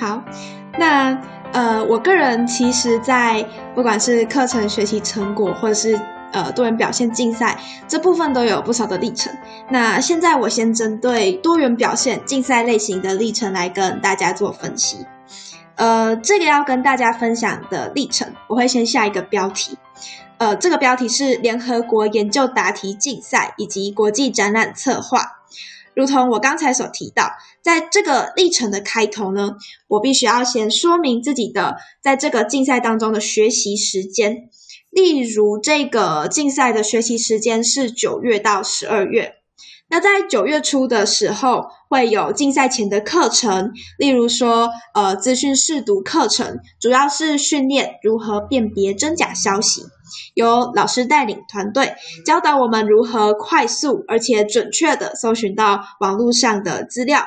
好，那呃，我个人其实，在不管是课程学习成果，或者是呃多元表现竞赛这部分，都有不少的历程。那现在我先针对多元表现竞赛类型的历程来跟大家做分析。呃，这个要跟大家分享的历程，我会先下一个标题。呃，这个标题是联合国研究答题竞赛以及国际展览策划。如同我刚才所提到，在这个历程的开头呢，我必须要先说明自己的在这个竞赛当中的学习时间。例如，这个竞赛的学习时间是九月到十二月。那在九月初的时候，会有竞赛前的课程，例如说，呃，资讯试读课程，主要是训练如何辨别真假消息。由老师带领团队教导我们如何快速而且准确的搜寻到网络上的资料，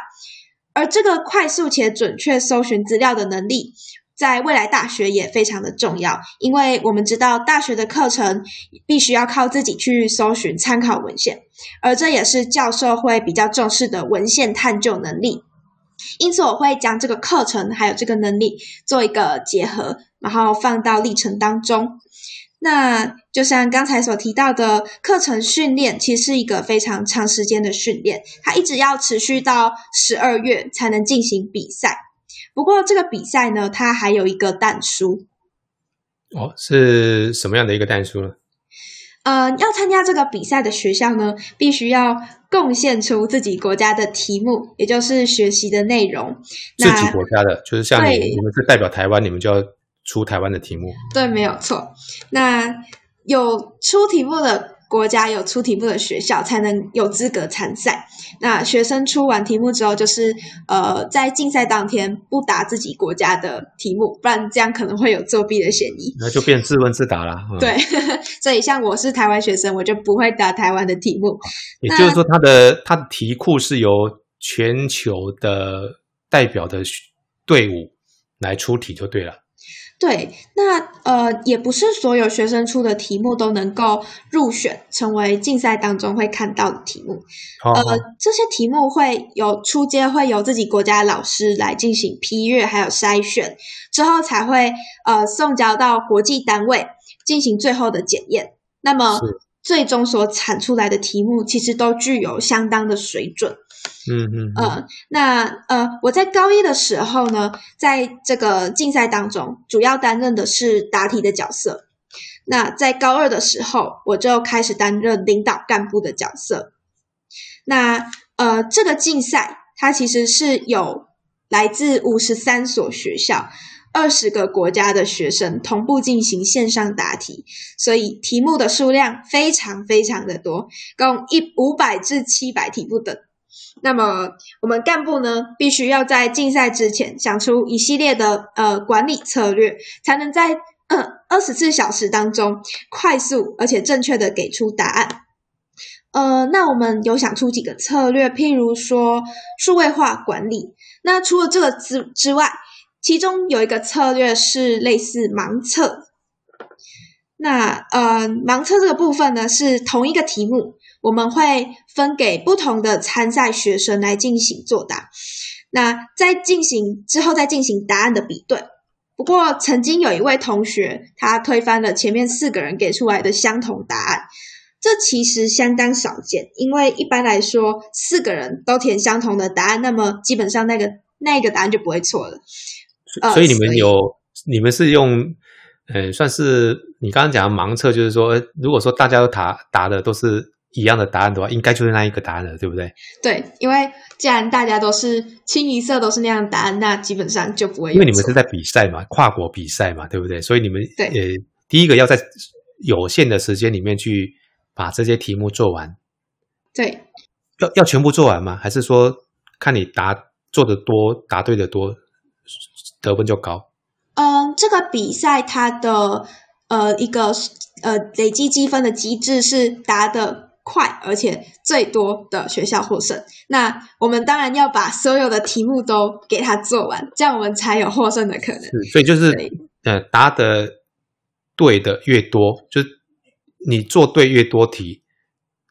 而这个快速且准确搜寻资料的能力，在未来大学也非常的重要，因为我们知道大学的课程必须要靠自己去搜寻参考文献，而这也是教授会比较重视的文献探究能力，因此我会将这个课程还有这个能力做一个结合，然后放到历程当中。那就像刚才所提到的课程训练，其实是一个非常长时间的训练，它一直要持续到十二月才能进行比赛。不过这个比赛呢，它还有一个蛋书。哦，是什么样的一个蛋书呢？呃，要参加这个比赛的学校呢，必须要贡献出自己国家的题目，也就是学习的内容。自己国家的，就是像你，你们是代表台湾，你们就要。出台湾的题目，对，没有错。那有出题目的国家，有出题目的学校，才能有资格参赛。那学生出完题目之后，就是呃，在竞赛当天不答自己国家的题目，不然这样可能会有作弊的嫌疑。那就变自问自答了。对，所以像我是台湾学生，我就不会答台湾的题目。也就是说，他的他的题库是由全球的代表的队伍来出题就对了。对，那呃，也不是所有学生出的题目都能够入选成为竞赛当中会看到的题目。呃，这些题目会有出街，会由自己国家老师来进行批阅，还有筛选，之后才会呃送交到国际单位进行最后的检验。那么最终所产出来的题目，其实都具有相当的水准。嗯嗯呃，那呃，我在高一的时候呢，在这个竞赛当中，主要担任的是答题的角色。那在高二的时候，我就开始担任领导干部的角色。那呃，这个竞赛它其实是有来自五十三所学校、二十个国家的学生同步进行线上答题，所以题目的数量非常非常的多，共一五百至七百题不等。那么，我们干部呢，必须要在竞赛之前想出一系列的呃管理策略，才能在二十四小时当中快速而且正确的给出答案。呃，那我们有想出几个策略，譬如说数位化管理。那除了这个之之外，其中有一个策略是类似盲测。那呃，盲测这个部分呢，是同一个题目。我们会分给不同的参赛学生来进行作答，那在进行之后再进行答案的比对。不过曾经有一位同学他推翻了前面四个人给出来的相同答案，这其实相当少见，因为一般来说四个人都填相同的答案，那么基本上那个那个答案就不会错了。所以你们有你们是用呃算是你刚刚讲的盲测，就是说如果说大家都答答的都是。一样的答案的话，应该就是那一个答案了，对不对？对，因为既然大家都是清一色都是那样的答案，那基本上就不会。因为你们是在比赛嘛，跨国比赛嘛，对不对？所以你们对呃，第一个要在有限的时间里面去把这些题目做完。对，要要全部做完吗？还是说看你答做的多，答对的多，得分就高？嗯，这个比赛它的呃一个呃累积积分的机制是答的。快而且最多的学校获胜。那我们当然要把所有的题目都给他做完，这样我们才有获胜的可能。所以就是，呃，答的对的越多，就是你做对越多题，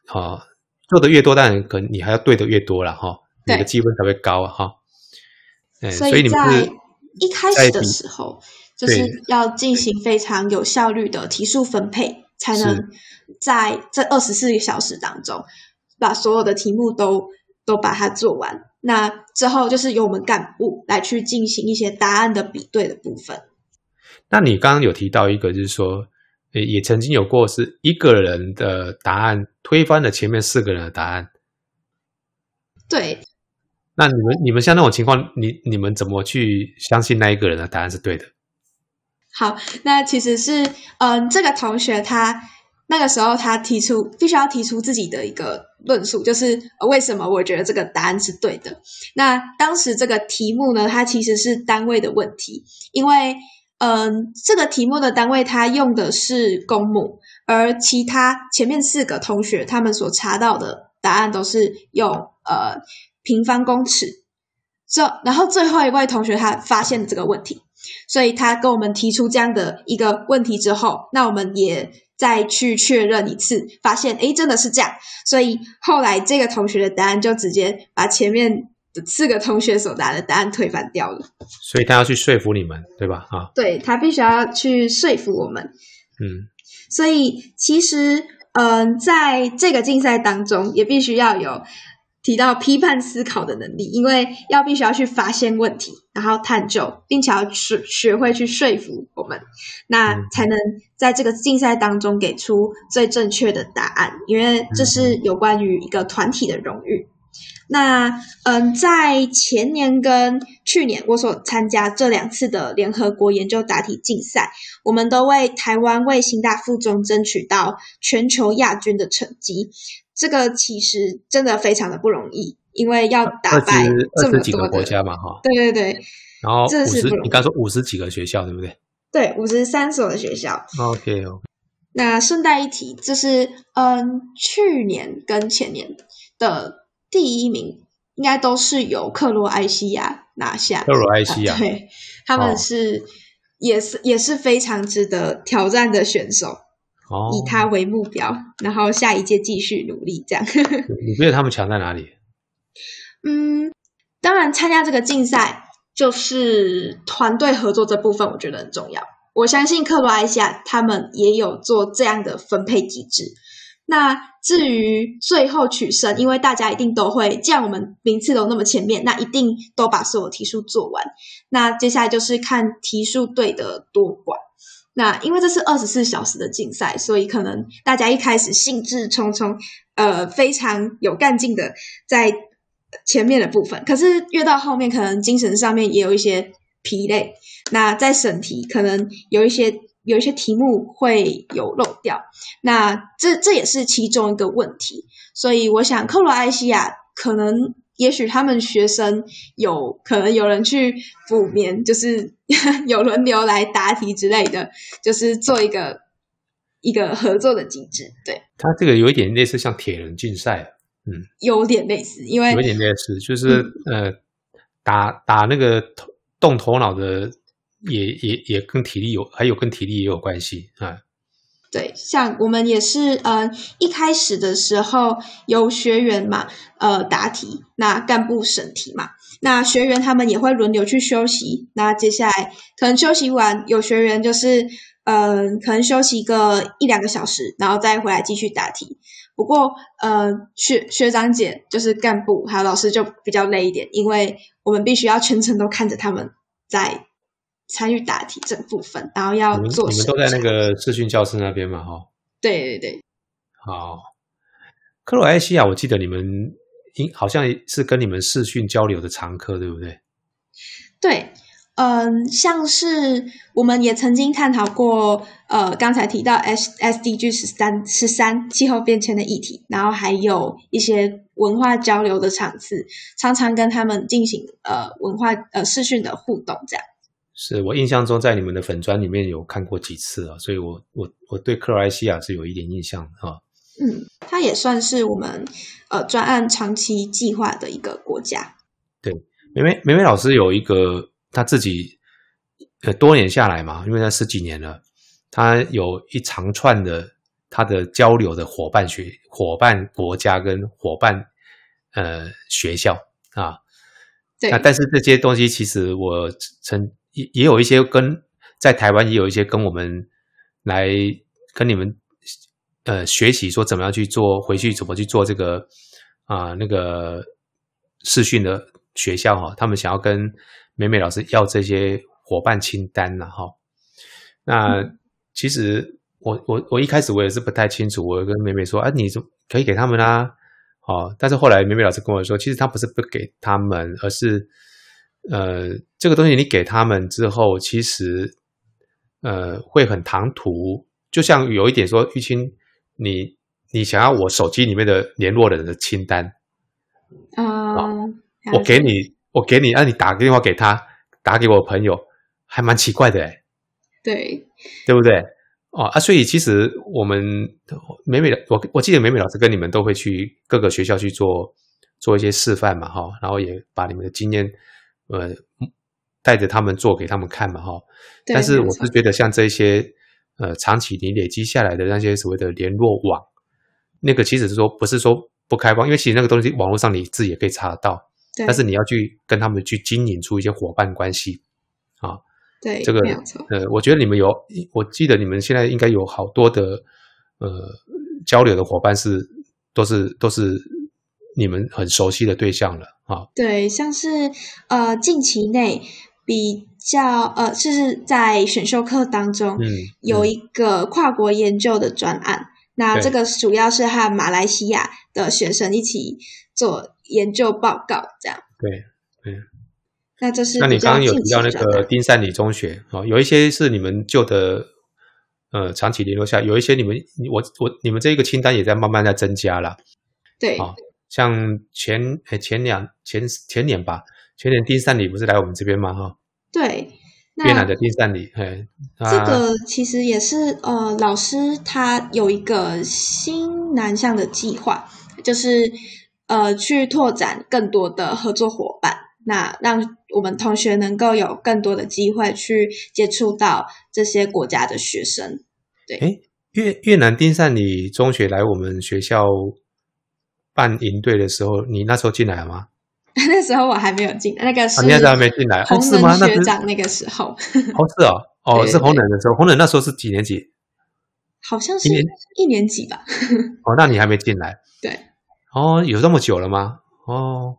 啊，做的越多，当然可能你还要对的越多了哈，你的积分才会高哈。所以你们是一开始的时候，就是要进行非常有效率的提速分配，才能在这二十四个小时当中，把所有的题目都都把它做完。那之后就是由我们干部来去进行一些答案的比对的部分。那你刚刚有提到一个，就是说，也曾经有过是一个人的答案推翻了前面四个人的答案。对。那你们你们像那种情况，你你们怎么去相信那一个人的答案是对的？好，那其实是嗯，这个同学他那个时候他提出必须要提出自己的一个论述，就是为什么我觉得这个答案是对的。那当时这个题目呢，它其实是单位的问题，因为嗯，这个题目的单位它用的是公母，而其他前面四个同学他们所查到的答案都是用呃。平方公尺，这然后最后一位同学他发现这个问题，所以他跟我们提出这样的一个问题之后，那我们也再去确认一次，发现诶真的是这样，所以后来这个同学的答案就直接把前面的四个同学所答的答案推翻掉了。所以他要去说服你们，对吧？啊，对他必须要去说服我们。嗯，所以其实嗯，在这个竞赛当中，也必须要有。提到批判思考的能力，因为要必须要去发现问题，然后探究，并且要学学会去说服我们，那才能在这个竞赛当中给出最正确的答案。因为这是有关于一个团体的荣誉。那嗯，在前年跟去年我所参加这两次的联合国研究答题竞赛，我们都为台湾为新大附中争取到全球亚军的成绩。这个其实真的非常的不容易，因为要打败这么多个国家嘛，哈。对对对。然后五十，你刚说五十几个学校，对不对？对，五十三所的学校。OK OK。那顺带一提，就是嗯，去年跟前年的第一名，应该都是由克罗埃西亚拿下。克罗埃西亚，对，他们是也是也是非常值得挑战的选手。以他为目标，然后下一届继续努力，这样。你觉得他们强在哪里？嗯，当然，参加这个竞赛就是团队合作这部分，我觉得很重要。我相信克罗埃西亚他们也有做这样的分配机制。那至于最后取胜，因为大家一定都会，既然我们名次都那么前面，那一定都把所有题数做完。那接下来就是看题数队的多寡。那因为这是二十四小时的竞赛，所以可能大家一开始兴致冲冲，呃，非常有干劲的在前面的部分，可是越到后面，可能精神上面也有一些疲累。那在审题，可能有一些有一些题目会有漏掉，那这这也是其中一个问题。所以我想，克罗埃西亚可能。也许他们学生有可能有人去补眠，就是 有轮流来答题之类的，就是做一个一个合作的机制。对，他这个有一点类似像铁人竞赛，嗯，有点类似，因为有点类似，就是呃，打打那个头动头脑的，也也也跟体力有，还有跟体力也有关系啊。对，像我们也是，呃，一开始的时候有学员嘛，呃，答题，那干部审题嘛，那学员他们也会轮流去休息，那接下来可能休息完，有学员就是，嗯，可能休息个一两个小时，然后再回来继续答题。不过，呃，学学长姐就是干部还有老师就比较累一点，因为我们必须要全程都看着他们在。参与答题这部分，然后要做。你们都在那个视讯教室那边嘛？哈。对对对。好，克罗埃西亚，我记得你们应好像是跟你们视讯交流的常客，对不对？对，嗯，像是我们也曾经探讨过，呃，刚才提到 S S D G 十三十三气候变迁的议题，然后还有一些文化交流的场次，常常跟他们进行呃文化呃视讯的互动，这样。是我印象中在你们的粉砖里面有看过几次啊，所以我我我对克罗埃西亚是有一点印象啊。嗯，它也算是我们呃专案长期计划的一个国家。对，梅梅梅梅老师有一个他自己呃多年下来嘛，因为他十几年了，他有一长串的他的交流的伙伴学伙伴国家跟伙伴呃学校啊。对，那但是这些东西其实我曾。也也有一些跟在台湾也有一些跟我们来跟你们呃学习说怎么样去做，回去怎么去做这个啊那个视讯的学校哈，他们想要跟美美老师要这些伙伴清单了哈。那其实我我我一开始我也是不太清楚，我跟美美说啊，你怎可以给他们啊？哦，但是后来美美老师跟我说，其实他不是不给他们，而是呃这个东西你给他们之后，其实呃会很唐突，就像有一点说玉清，你你想要我手机里面的联络人的清单啊，我给你我给你，让你打个电话给他，打给我朋友，还蛮奇怪的哎。对，对不对？哦啊，所以其实我们美美的，我我记得美美老师跟你们都会去各个学校去做做一些示范嘛，哈，然后也把你们的经验，呃，带着他们做给他们看嘛，哈。但是我是觉得像这些，呃，长期你累积下来的那些所谓的联络网，那个其实是说不是说不开放，因为其实那个东西网络上你自己也可以查得到，但是你要去跟他们去经营出一些伙伴关系，啊。对，这个呃，我觉得你们有，我记得你们现在应该有好多的呃交流的伙伴是都是都是你们很熟悉的对象了啊。对，像是呃近期内比较呃，就是在选修课当中，嗯，有一个跨国研究的专案，那这个主要是和马来西亚的学生一起做研究报告，这样。对，对。那这是那你刚刚有提到那个丁山里中学啊，有一些是你们旧的呃长期联络下，有一些你们我我你们这个清单也在慢慢在增加了。对，啊，像前诶前两前前年吧，前年丁善里不是来我们这边吗？哈，对，越南的丁善里，嘿，这个其实也是呃，老师他有一个新南向的计划，就是呃去拓展更多的合作伙伴。那让我们同学能够有更多的机会去接触到这些国家的学生。对，哎，越越南丁善里中学来我们学校办营队的时候，你那时候进来了吗？那时候我还没有进，那个是你那时候还没进来，红能学长那个时候。哦，是哦，哦，是红能的时候，红能那时候是几年级？好像是一年级吧。哦，那你还没进来？对。哦，有这么久了吗？哦。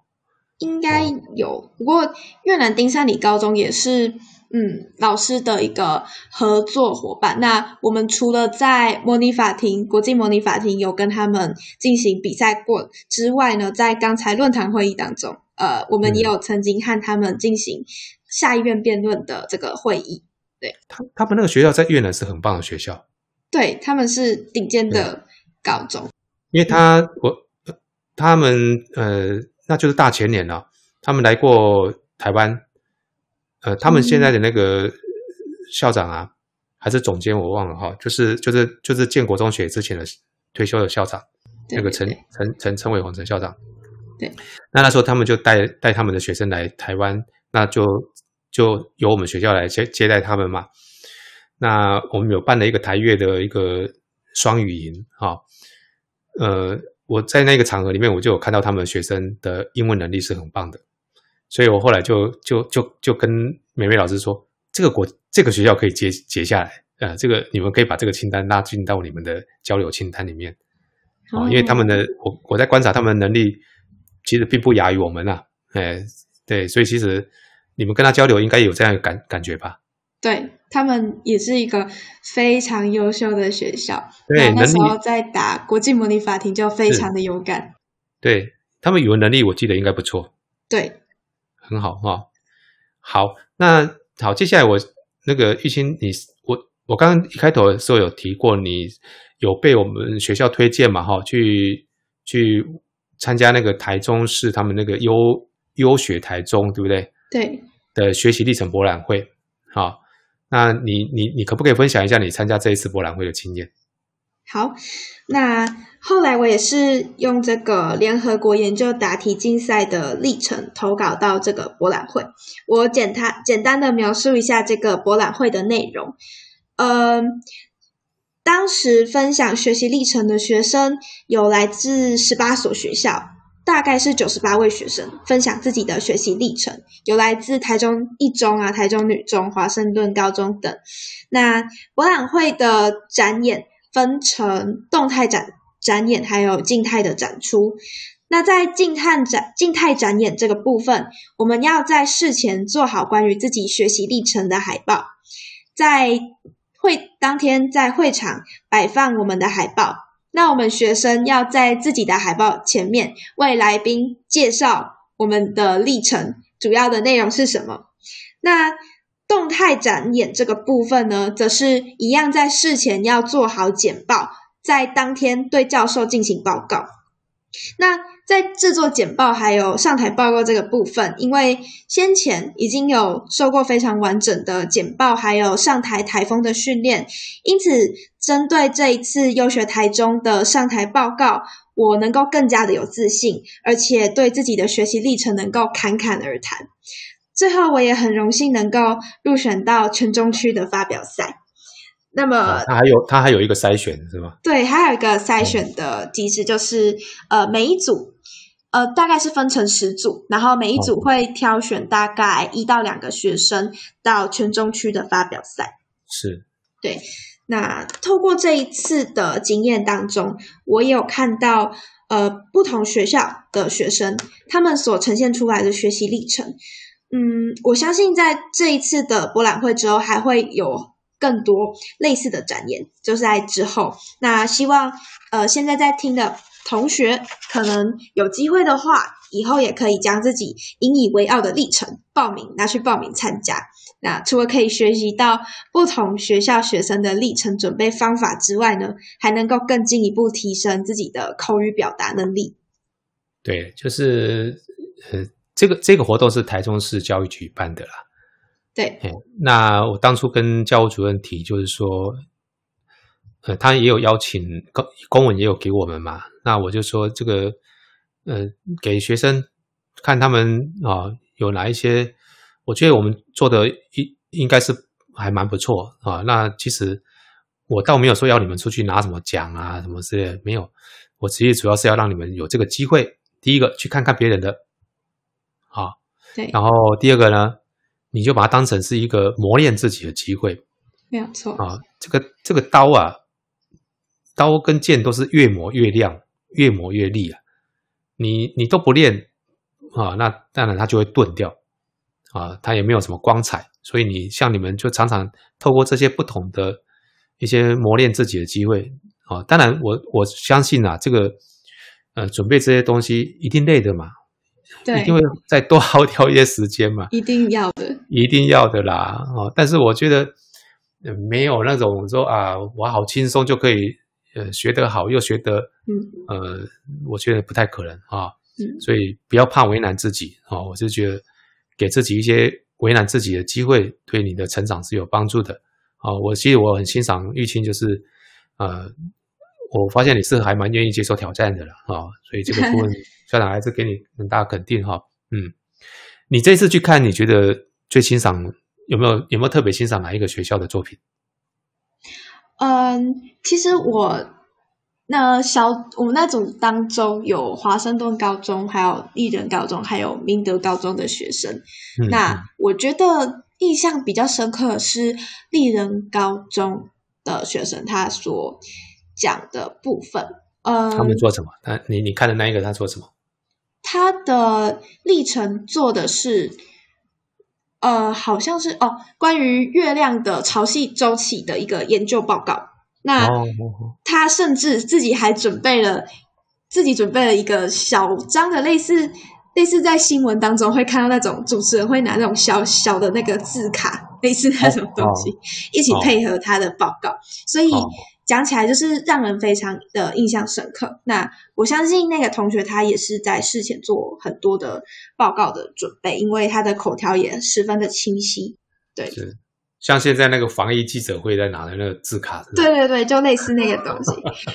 应该有，不过越南丁山里高中也是，嗯，老师的一个合作伙伴。那我们除了在模拟法庭、国际模拟法庭有跟他们进行比赛过之外呢，在刚才论坛会议当中，呃，我们也有曾经和他们进行下议院辩论的这个会议。对，他他们那个学校在越南是很棒的学校，对他们是顶尖的高中，因为他我他们呃。那就是大前年了，他们来过台湾，呃，他们现在的那个校长啊，还是总监，我忘了哈，就是就是就是建国中学之前的退休的校长，那个陈陈陈陈伟宏陈校长。对，那那时候他们就带带他们的学生来台湾，那就就由我们学校来接接待他们嘛。那我们有办了一个台越的一个双语营，哈，呃。我在那个场合里面，我就有看到他们学生的英文能力是很棒的，所以我后来就就就就跟美美老师说，这个国这个学校可以接接下来，呃，这个你们可以把这个清单拉进到你们的交流清单里面，哦，因为他们的我我在观察他们的能力其实并不亚于我们呐，哎，对，所以其实你们跟他交流应该有这样感感觉吧。对他们也是一个非常优秀的学校，对，那时候在打国际模拟法庭就非常的有感。对他们语文能力，我记得应该不错。对，很好哈。好，那好，接下来我那个玉清，你我我刚刚一开头的时候有提过，你有被我们学校推荐嘛？哈，去去参加那个台中市他们那个优优学台中，对不对？对的学习历程博览会，好。那你你你可不可以分享一下你参加这一次博览会的经验？好，那后来我也是用这个联合国研究答题竞赛的历程投稿到这个博览会。我简单简单的描述一下这个博览会的内容。嗯，当时分享学习历程的学生有来自十八所学校，大概是九十八位学生分享自己的学习历程，有来自台中一中啊、台中女中、华盛顿高中等。那博览会的展演分成动态展展演，还有静态的展出。那在静态展静态展演这个部分，我们要在事前做好关于自己学习历程的海报，在会当天在会场摆放我们的海报。那我们学生要在自己的海报前面为来宾介绍我们的历程，主要的内容是什么？那动态展演这个部分呢，则是一样在事前要做好简报，在当天对教授进行报告。那在制作简报还有上台报告这个部分，因为先前已经有受过非常完整的简报还有上台台风的训练，因此针对这一次优学台中的上台报告，我能够更加的有自信，而且对自己的学习历程能够侃侃而谈。最后，我也很荣幸能够入选到全中区的发表赛。那么，它还有它还有一个筛选是吗？对，还有一个筛选的机制，就是呃，每一组呃大概是分成十组，然后每一组会挑选大概一到两个学生到全中区的发表赛。是，对。那透过这一次的经验当中，我也有看到呃不同学校的学生他们所呈现出来的学习历程。嗯，我相信在这一次的博览会之后，还会有。更多类似的展演，就是在之后。那希望呃，现在在听的同学，可能有机会的话，以后也可以将自己引以为傲的历程报名拿去报名参加。那除了可以学习到不同学校学生的历程准备方法之外呢，还能够更进一步提升自己的口语表达能力。对，就是呃，这个这个活动是台中市教育局办的啦。对，那我当初跟教务主任提，就是说，呃，他也有邀请公公文也有给我们嘛，那我就说这个，呃，给学生看他们啊有哪一些，我觉得我们做的应应该是还蛮不错啊。那其实我倒没有说要你们出去拿什么奖啊什么之类，没有，我其实主要是要让你们有这个机会，第一个去看看别人的，啊，对，然后第二个呢。你就把它当成是一个磨练自己的机会，没有错啊。这个这个刀啊，刀跟剑都是越磨越亮，越磨越利啊。你你都不练啊，那当然它就会钝掉啊，它也没有什么光彩。所以你像你们就常常透过这些不同的一些磨练自己的机会啊。当然我我相信啊，这个呃准备这些东西一定累的嘛。对，一定会再多耗掉一些时间嘛？一定要的，一定要的啦！哦，但是我觉得没有那种说啊，我好轻松就可以呃学得好又学得嗯呃，我觉得不太可能啊。嗯，所以不要怕为难自己啊！我就觉得给自己一些为难自己的机会，对你的成长是有帮助的啊。我其实我很欣赏玉清，就是呃，我发现你是还蛮愿意接受挑战的了啊，所以这个部分。校长还是给你很大肯定哈，嗯，你这次去看，你觉得最欣赏有没有有没有特别欣赏哪一个学校的作品？嗯，其实我那小我们那组当中有华盛顿高中、还有艺人高中、还有明德高中的学生，那我觉得印象比较深刻的是丽人高中的学生他所讲的部分。呃，他们做什么？他你你看的那一个他做什么？他的历程做的是，呃，好像是哦，关于月亮的潮汐周期的一个研究报告。那他甚至自己还准备了，自己准备了一个小张的类似类似在新闻当中会看到那种主持人会拿那种小小的那个字卡，类似那种东西，一起配合他的报告，所以。讲起来就是让人非常的印象深刻。那我相信那个同学他也是在事前做很多的报告的准备，因为他的口条也十分的清晰。对，是像现在那个防疫记者会在拿的那个字卡，对对对，就类似那个东西，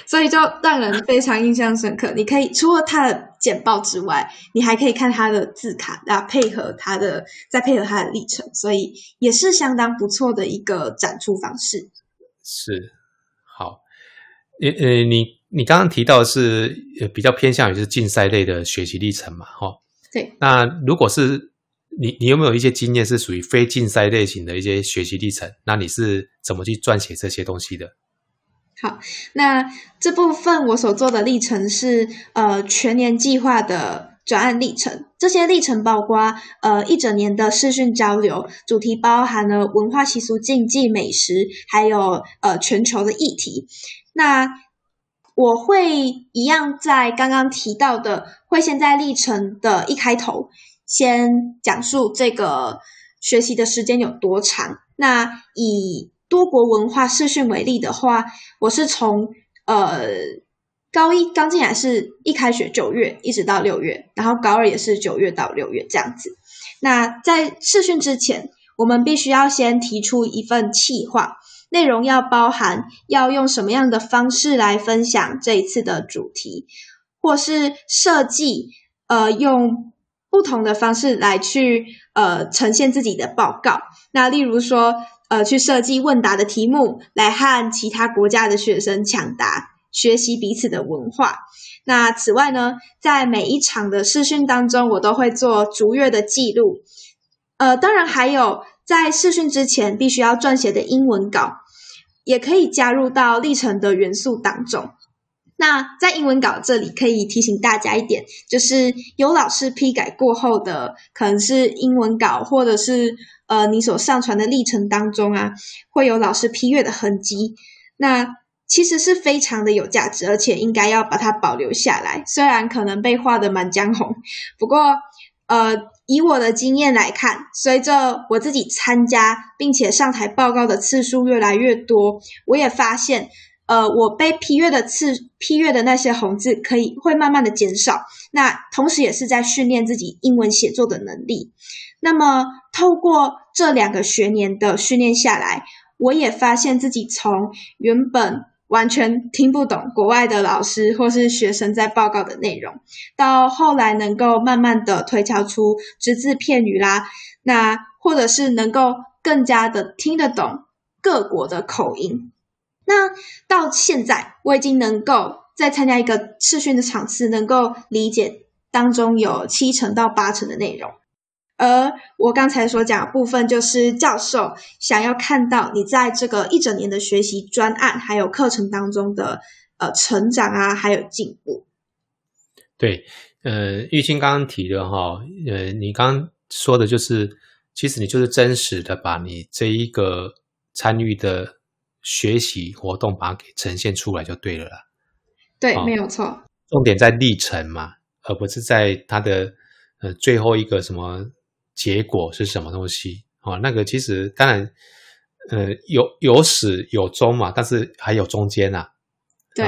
所以就让人非常印象深刻。你可以除了他的简报之外，你还可以看他的字卡，那配合他的再配合他的历程，所以也是相当不错的一个展出方式。是。呃呃，你你刚刚提到是呃比较偏向于是竞赛类的学习历程嘛，哈。对。那如果是你你有没有一些经验是属于非竞赛类型的一些学习历程？那你是怎么去撰写这些东西的？好，那这部分我所做的历程是呃全年计划的转案历程，这些历程包括呃一整年的视讯交流，主题包含了文化习俗、竞技、美食，还有呃全球的议题。那我会一样在刚刚提到的，会先在历程的一开头先讲述这个学习的时间有多长。那以多国文化视讯为例的话，我是从呃高一刚进来是一开学九月一直到六月，然后高二也是九月到六月这样子。那在试训之前，我们必须要先提出一份企划，内容要包含要用什么样的方式来分享这一次的主题，或是设计呃用不同的方式来去呃呈现自己的报告。那例如说。呃，去设计问答的题目，来和其他国家的学生抢答，学习彼此的文化。那此外呢，在每一场的试训当中，我都会做逐月的记录。呃，当然还有在试训之前必须要撰写的英文稿，也可以加入到历程的元素当中。那在英文稿这里可以提醒大家一点，就是有老师批改过后的，可能是英文稿，或者是。呃，你所上传的历程当中啊，会有老师批阅的痕迹，那其实是非常的有价值，而且应该要把它保留下来。虽然可能被画的满江红，不过呃，以我的经验来看，随着我自己参加并且上台报告的次数越来越多，我也发现，呃，我被批阅的次批阅的那些红字可以会慢慢的减少。那同时也是在训练自己英文写作的能力。那么，透过这两个学年的训练下来，我也发现自己从原本完全听不懂国外的老师或是学生在报告的内容，到后来能够慢慢的推敲出只字片语啦，那或者是能够更加的听得懂各国的口音。那到现在，我已经能够在参加一个试训的场次，能够理解当中有七成到八成的内容。而我刚才所讲的部分，就是教授想要看到你在这个一整年的学习专案还有课程当中的呃成长啊，还有进步。对，呃，玉清刚刚提的哈，呃，你刚刚说的就是，其实你就是真实的把你这一个参与的学习活动，把它给呈现出来就对了啦。对，没有错。重点在历程嘛，而不是在它的呃最后一个什么。结果是什么东西？哦，那个其实当然，呃，有有始有终嘛，但是还有中间呐。对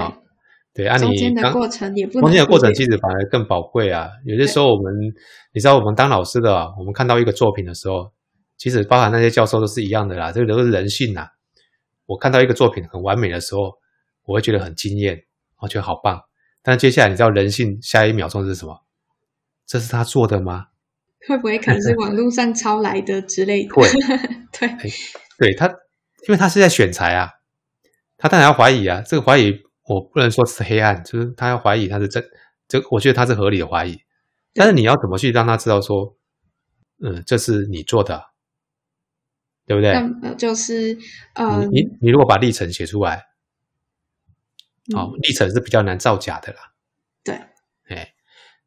对，啊你中间的过程也不中间的过程其实反而更宝贵啊。有些时候我们，你知道，我们当老师的，我们看到一个作品的时候，其实包含那些教授都是一样的啦，这个都是人性呐。我看到一个作品很完美的时候，我会觉得很惊艳，我觉得好棒。但接下来你知道人性下一秒钟是什么？这是他做的吗？会不会可能是 网络上抄来的之类的？会，对，对他，因为他是在选材啊，他当然要怀疑啊。这个怀疑我不能说是黑暗，就是他要怀疑他是真，这我觉得他是合理的怀疑。但是你要怎么去让他知道说，嗯，这是你做的，对不对？就是呃，你你如果把历程写出来，好，历程是比较难造假的啦。对，哎。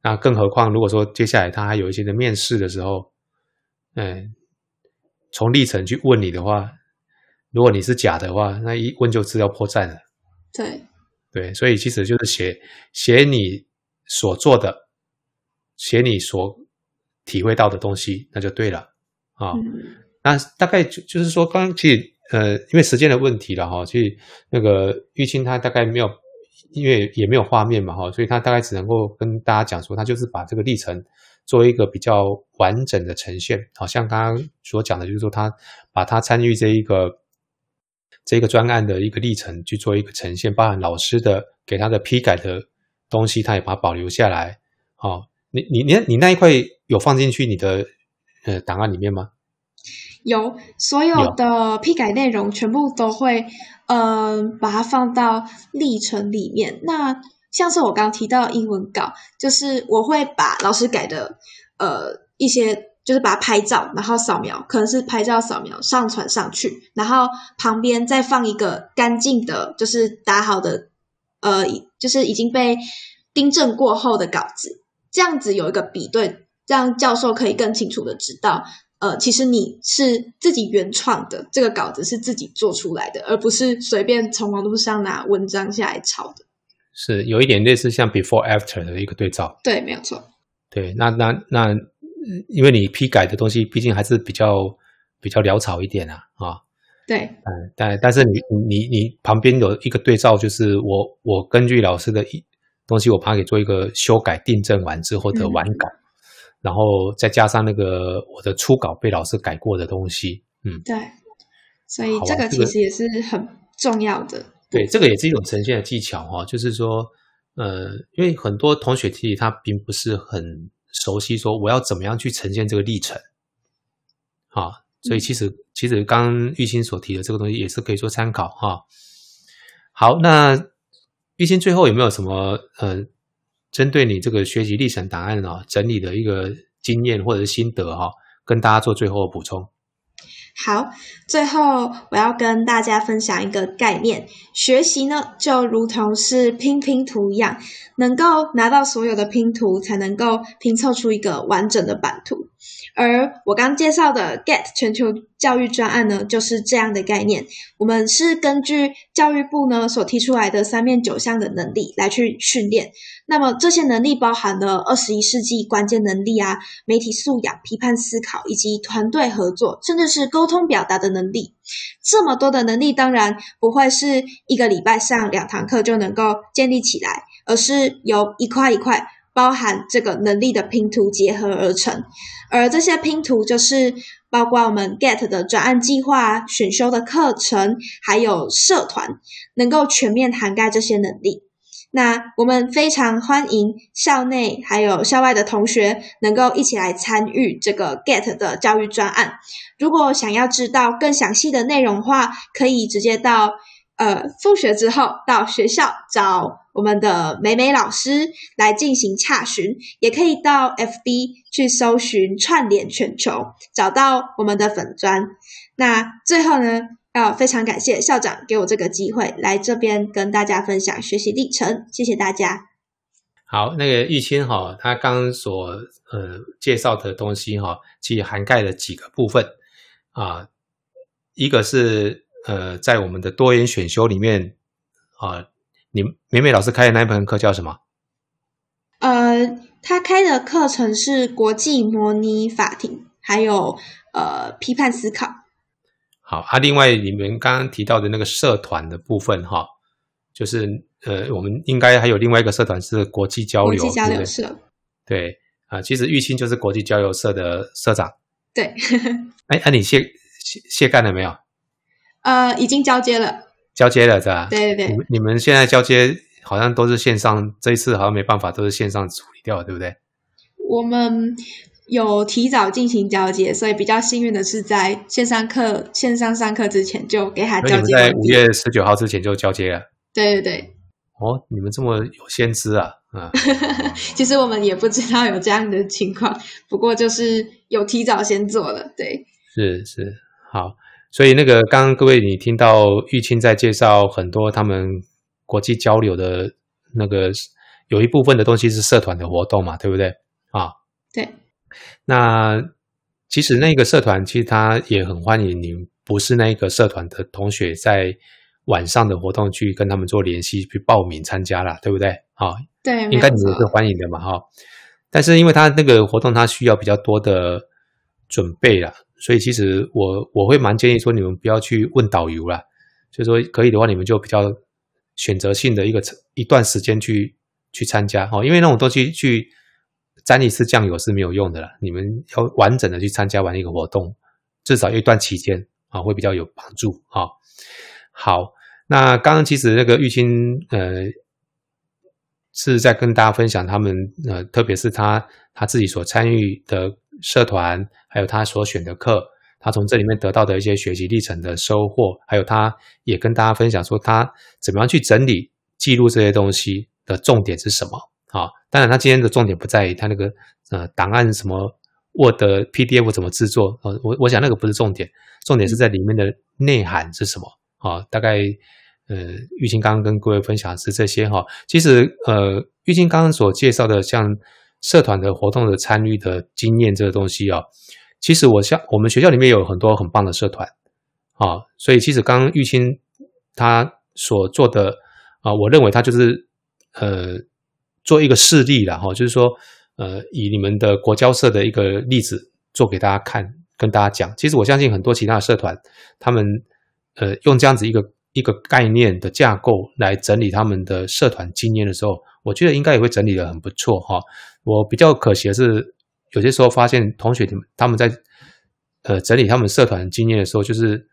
那更何况，如果说接下来他还有一些的面试的时候，嗯，从历程去问你的话，如果你是假的话，那一问就知道破绽了。对，对，所以其实就是写写你所做的，写你所体会到的东西，那就对了啊。那大概就就是说，刚其实呃，因为时间的问题了哈，其实那个玉清他大概没有。因为也没有画面嘛，哈，所以他大概只能够跟大家讲说，他就是把这个历程做一个比较完整的呈现，好像刚刚所讲的，就是说他把他参与这一个这个专案的一个历程去做一个呈现，包含老师的给他的批改的东西，他也把它保留下来。好，你你你你那一块有放进去你的呃档案里面吗？有所有的批改内容全部都会，嗯，把它放到历程里面。那像是我刚刚提到英文稿，就是我会把老师改的，呃，一些就是把它拍照，然后扫描，可能是拍照扫描上传上去，然后旁边再放一个干净的，就是打好的，呃，就是已经被订正过后的稿子，这样子有一个比对，让教授可以更清楚的知道。呃，其实你是自己原创的，这个稿子是自己做出来的，而不是随便从网络上拿文章下来抄的。是有一点类似像 before after 的一个对照。对，没有错。对，那那那，因为你批改的东西毕竟还是比较比较潦草一点啊，啊。对。嗯，但但是你你你旁边有一个对照，就是我我根据老师的一东西，我把它给做一个修改订正完之后的完稿。然后再加上那个我的初稿被老师改过的东西，嗯，对，所以这个其实也是很重要的。对，这个也是一种呈现的技巧哈，就是说，呃，因为很多同学其实他并不是很熟悉说我要怎么样去呈现这个历程，啊，所以其实其实刚玉清所提的这个东西也是可以做参考哈。好，那玉清最后有没有什么呃？针对你这个学习历程档案啊，整理的一个经验或者是心得哈，跟大家做最后的补充。好，最后我要跟大家分享一个概念：学习呢，就如同是拼拼图一样，能够拿到所有的拼图，才能够拼凑出一个完整的版图。而我刚介绍的 Get 全球教育专案呢，就是这样的概念。我们是根据教育部呢所提出来的三面九项的能力来去训练。那么这些能力包含了二十一世纪关键能力啊，媒体素养、批判思考以及团队合作，甚至是沟通表达的能力。这么多的能力，当然不会是一个礼拜上两堂课就能够建立起来，而是由一块一块。包含这个能力的拼图结合而成，而这些拼图就是包括我们 Get 的专案计划、选修的课程，还有社团，能够全面涵盖这些能力。那我们非常欢迎校内还有校外的同学能够一起来参与这个 Get 的教育专案。如果想要知道更详细的内容的话，可以直接到呃复学之后到学校找。我们的美美老师来进行洽询，也可以到 FB 去搜寻串联全球，找到我们的粉砖。那最后呢，要非常感谢校长给我这个机会来这边跟大家分享学习历程，谢谢大家。好，那个玉清哈，他刚刚所呃介绍的东西哈，其实涵盖了几个部分啊，一个是呃在我们的多元选修里面啊。你美美老师开的那一门课叫什么？呃，他开的课程是国际模拟法庭，还有呃批判思考。好啊，另外你们刚刚提到的那个社团的部分哈，就是呃，我们应该还有另外一个社团是国际交流，国际交流社。对啊，其实玉清就是国际交流社的社长。对。哎，那你卸卸卸干了没有？呃，已经交接了。交接了是吧？对对对，你们现在交接好像都是线上，这一次好像没办法，都是线上处理掉，对不对？我们有提早进行交接，所以比较幸运的是，在线上课线上上课之前就给他交接。在五月十九号之前就交接了。对对对。哦，你们这么有先知啊！啊，其实我们也不知道有这样的情况，不过就是有提早先做了。对，是是好。所以那个刚刚各位你听到玉清在介绍很多他们国际交流的那个有一部分的东西是社团的活动嘛，对不对啊？对。那其实那个社团其实他也很欢迎你不是那个社团的同学在晚上的活动去跟他们做联系去报名参加了，对不对啊？对，应该你们是欢迎的嘛哈。但是因为他那个活动他需要比较多的准备了。所以其实我我会蛮建议说你们不要去问导游啦，就说可以的话，你们就比较选择性的一个一段时间去去参加哦，因为那种东西去沾一次酱油是没有用的了，你们要完整的去参加完一个活动，至少一段期间啊会比较有帮助啊。好，那刚刚其实那个玉清呃是在跟大家分享他们呃，特别是他他自己所参与的。社团还有他所选的课，他从这里面得到的一些学习历程的收获，还有他也跟大家分享说他怎么样去整理记录这些东西的重点是什么啊？当然，他今天的重点不在于他那个呃档案什么 Word、PDF 怎么制作呃，我我想那个不是重点，重点是在里面的内涵是什么啊？大概呃，玉清刚刚跟各位分享是这些哈。其实呃，玉清刚刚所介绍的像社团的活动的参与的经验这个东西啊。其实我像我们学校里面有很多很棒的社团，啊，所以其实刚刚玉清他所做的啊，我认为他就是呃做一个事例了哈，就是说呃以你们的国交社的一个例子做给大家看，跟大家讲。其实我相信很多其他的社团，他们呃用这样子一个一个概念的架构来整理他们的社团经验的时候，我觉得应该也会整理的很不错哈。我比较可惜的是。有些时候发现同学他们在呃整理他们社团经验的时候，就是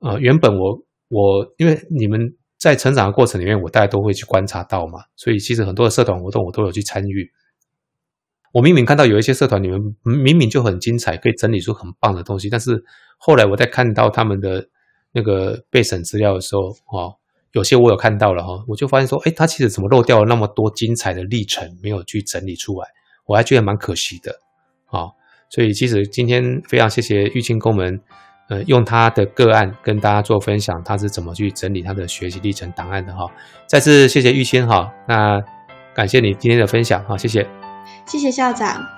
呃原本我我因为你们在成长的过程里面，我大家都会去观察到嘛，所以其实很多的社团活动我都有去参与。我明明看到有一些社团你们明明就很精彩，可以整理出很棒的东西，但是后来我在看到他们的那个备审资料的时候，哦，有些我有看到了哈，我就发现说，哎，他其实怎么漏掉了那么多精彩的历程没有去整理出来，我还觉得蛮可惜的。好，所以其实今天非常谢谢玉清公们，呃，用他的个案跟大家做分享，他是怎么去整理他的学习历程档案的哈。再次谢谢玉清哈，那感谢你今天的分享哈，谢谢，谢谢校长。